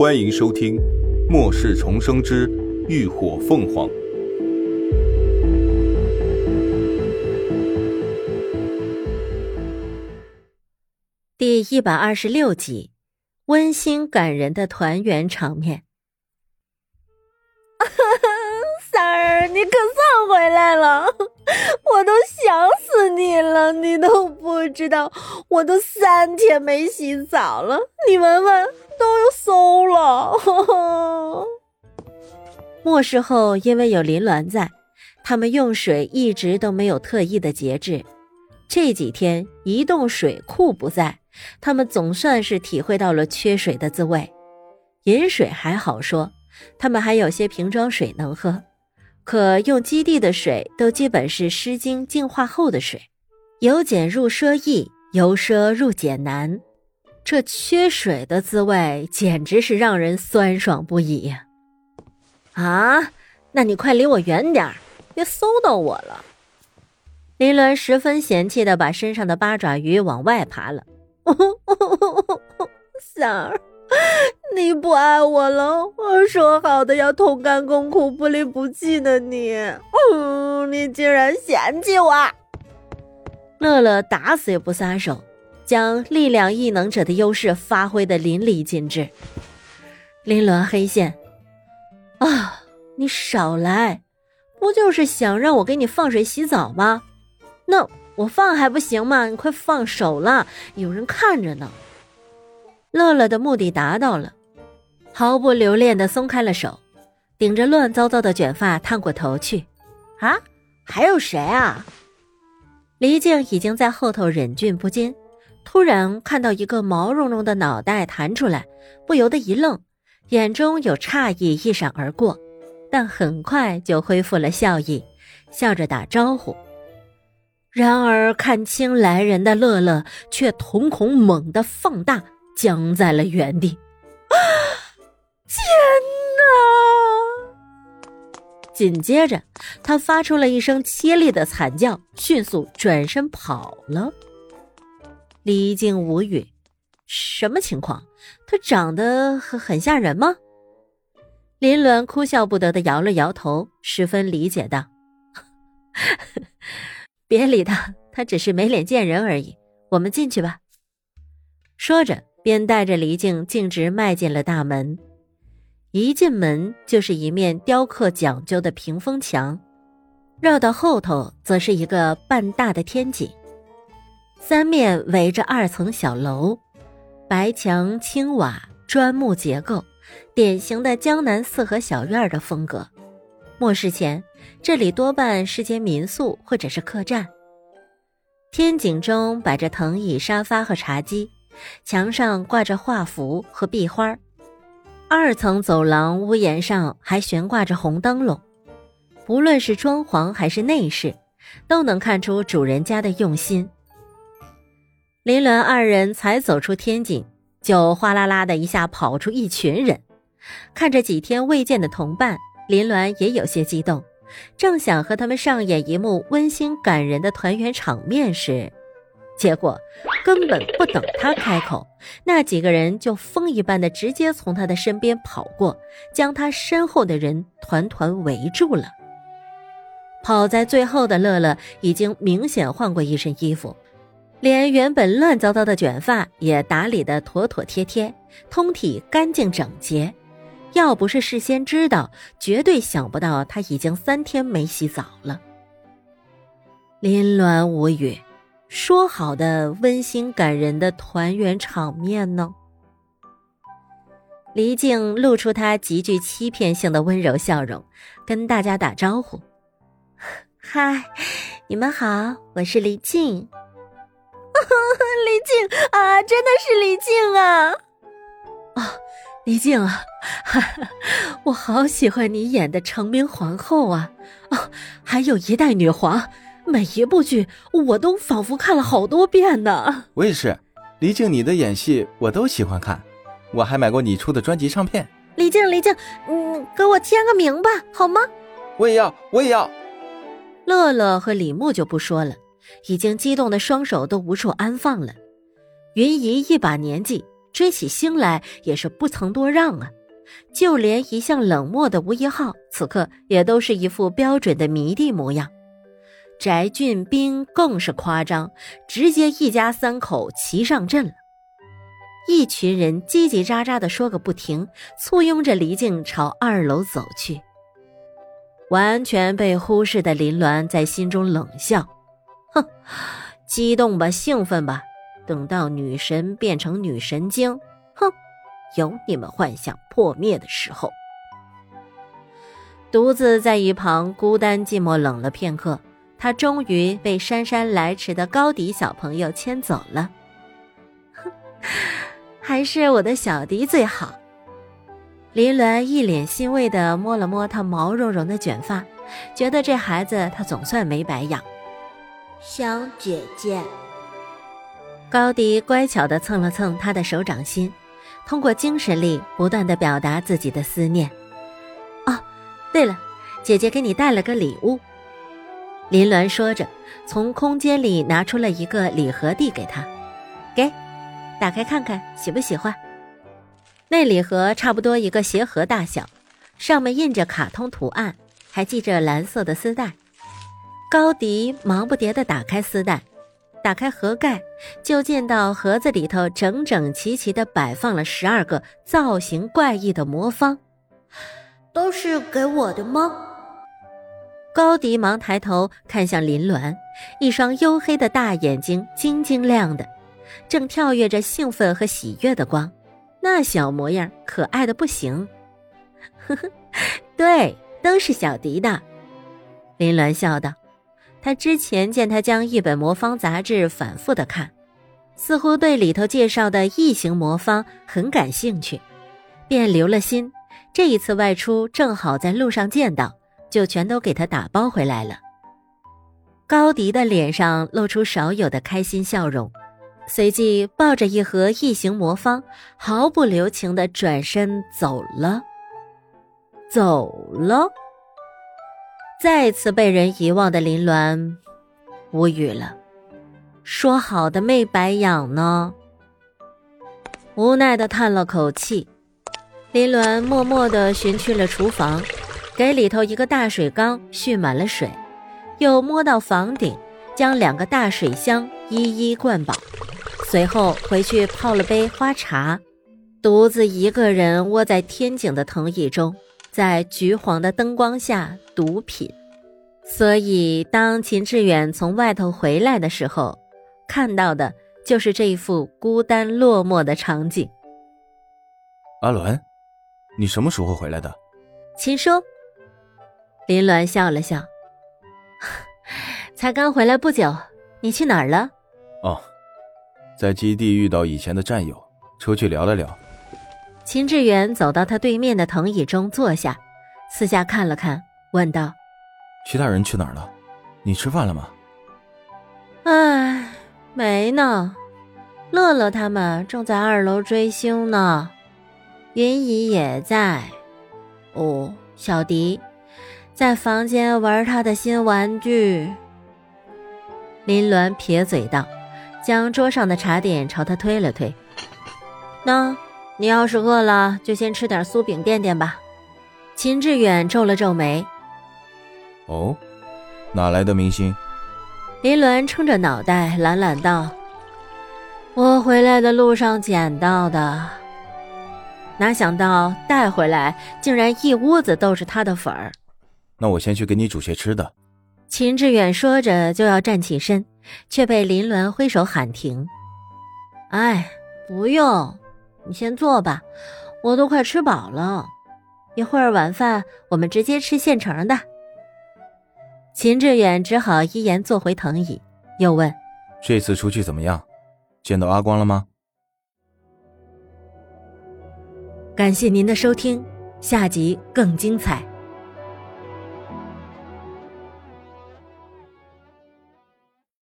欢迎收听《末世重生之浴火凤凰》第一百二十六集，温馨感人的团圆场面。三儿，你可算回来了！我都想死你了，你都不知道，我都三天没洗澡了。你闻闻，都馊了。末世后，因为有林鸾在，他们用水一直都没有特意的节制。这几天移动水库不在，他们总算是体会到了缺水的滋味。饮水还好说，他们还有些瓶装水能喝。可用基地的水都基本是湿经净化后的水，由俭入奢易，由奢入俭难，这缺水的滋味简直是让人酸爽不已！啊，那你快离我远点儿，别搜到我了！林鸾十分嫌弃的把身上的八爪鱼往外爬了，哦哦哦哦三儿。你不爱我了？我说好的要同甘共苦、不离不弃的你，嗯，你竟然嫌弃我！乐乐打死也不撒手，将力量异能者的优势发挥的淋漓尽致。林鸾黑线啊，你少来！不就是想让我给你放水洗澡吗？那我放还不行吗？你快放手了，有人看着呢。乐乐的目的达到了。毫不留恋的松开了手，顶着乱糟糟的卷发探过头去。啊，还有谁啊？黎静已经在后头忍俊不禁，突然看到一个毛茸茸的脑袋弹出来，不由得一愣，眼中有诧异一闪而过，但很快就恢复了笑意，笑着打招呼。然而看清来人的乐乐却瞳孔猛地放大，僵在了原地。天哪！紧接着，他发出了一声凄厉的惨叫，迅速转身跑了。李靖无语，什么情况？他长得很很吓人吗？林鸾哭笑不得的摇了摇头，十分理解道：“ 别理他，他只是没脸见人而已。我们进去吧。”说着，便带着黎静径直迈进了大门。一进门就是一面雕刻讲究的屏风墙，绕到后头则是一个半大的天井，三面围着二层小楼，白墙青瓦砖木结构，典型的江南四合小院的风格。末世前，这里多半是间民宿或者是客栈。天井中摆着藤椅、沙发和茶几，墙上挂着画幅和壁画。二层走廊屋檐上还悬挂着红灯笼，不论是装潢还是内饰，都能看出主人家的用心。林鸾二人才走出天井，就哗啦啦的一下跑出一群人，看着几天未见的同伴，林鸾也有些激动，正想和他们上演一幕温馨感人的团圆场面时。结果根本不等他开口，那几个人就风一般的直接从他的身边跑过，将他身后的人团团围住了。跑在最后的乐乐已经明显换过一身衣服，连原本乱糟糟的卷发也打理的妥妥帖帖，通体干净整洁。要不是事先知道，绝对想不到他已经三天没洗澡了。林鸾无语。说好的温馨感人的团圆场面呢？黎静露出她极具欺骗性的温柔笑容，跟大家打招呼：“ 嗨，你们好，我是黎静。”黎静啊，真的是黎静啊！哦，黎静啊，我好喜欢你演的成名皇后啊！哦，还有一代女皇。每一部剧我都仿佛看了好多遍呢。我也是，黎静，你的演戏我都喜欢看，我还买过你出的专辑唱片。李静，李静，嗯，给我签个名吧，好吗？我也要，我也要。乐乐和李牧就不说了，已经激动的双手都无处安放了。云姨一把年纪，追起星来也是不曾多让啊。就连一向冷漠的吴一浩，此刻也都是一副标准的迷弟模样。翟俊斌更是夸张，直接一家三口齐上阵了。一群人叽叽喳喳的说个不停，簇拥着黎静朝二楼走去。完全被忽视的林鸾在心中冷笑：“哼，激动吧，兴奋吧，等到女神变成女神经，哼！”有你们幻想破灭的时候，独自在一旁孤单寂寞冷了片刻，他终于被姗姗来迟的高迪小朋友牵走了。哼，还是我的小迪最好。林鸾一脸欣慰的摸了摸他毛茸茸的卷发，觉得这孩子他总算没白养。小姐姐，高迪乖巧的蹭了蹭他的手掌心。通过精神力不断的表达自己的思念。哦，对了，姐姐给你带了个礼物。林鸾说着，从空间里拿出了一个礼盒递给他，给，打开看看，喜不喜欢？那礼盒差不多一个鞋盒大小，上面印着卡通图案，还系着蓝色的丝带。高迪忙不迭地打开丝带。打开盒盖，就见到盒子里头整整齐齐的摆放了十二个造型怪异的魔方，都是给我的吗？高迪忙抬头看向林鸾，一双黝黑的大眼睛晶晶亮的，正跳跃着兴奋和喜悦的光，那小模样可爱的不行。呵呵，对，都是小迪的。林鸾笑道。他之前见他将一本魔方杂志反复的看，似乎对里头介绍的异形魔方很感兴趣，便留了心。这一次外出正好在路上见到，就全都给他打包回来了。高迪的脸上露出少有的开心笑容，随即抱着一盒异形魔方，毫不留情的转身走了，走了。再次被人遗忘的林鸾，无语了。说好的没白养呢？无奈的叹了口气，林鸾默默的寻去了厨房，给里头一个大水缸蓄满了水，又摸到房顶，将两个大水箱一一灌饱，随后回去泡了杯花茶，独自一个人窝在天井的藤椅中。在橘黄的灯光下独品，所以当秦志远从外头回来的时候，看到的就是这一副孤单落寞的场景。阿伦，你什么时候回来的？秦叔，林鸾笑了笑，才刚回来不久。你去哪儿了？哦，在基地遇到以前的战友，出去聊了聊。秦志远走到他对面的藤椅中坐下，四下看了看，问道：“其他人去哪儿了？你吃饭了吗？”“哎，没呢。乐乐他们正在二楼追星呢，云姨也在。哦，小迪在房间玩他的新玩具。”林鸾撇嘴道，将桌上的茶点朝他推了推：“那。”你要是饿了，就先吃点酥饼垫垫吧。秦志远皱了皱眉。哦，哪来的明星？林鸾撑着脑袋懒懒道：“我回来的路上捡到的。哪想到带回来，竟然一屋子都是他的粉儿。”那我先去给你煮些吃的。秦志远说着就要站起身，却被林鸾挥手喊停。哎，不用。你先坐吧，我都快吃饱了。一会儿晚饭我们直接吃现成的。秦志远只好依言坐回藤椅，又问：“这次出去怎么样？见到阿光了吗？”感谢您的收听，下集更精彩。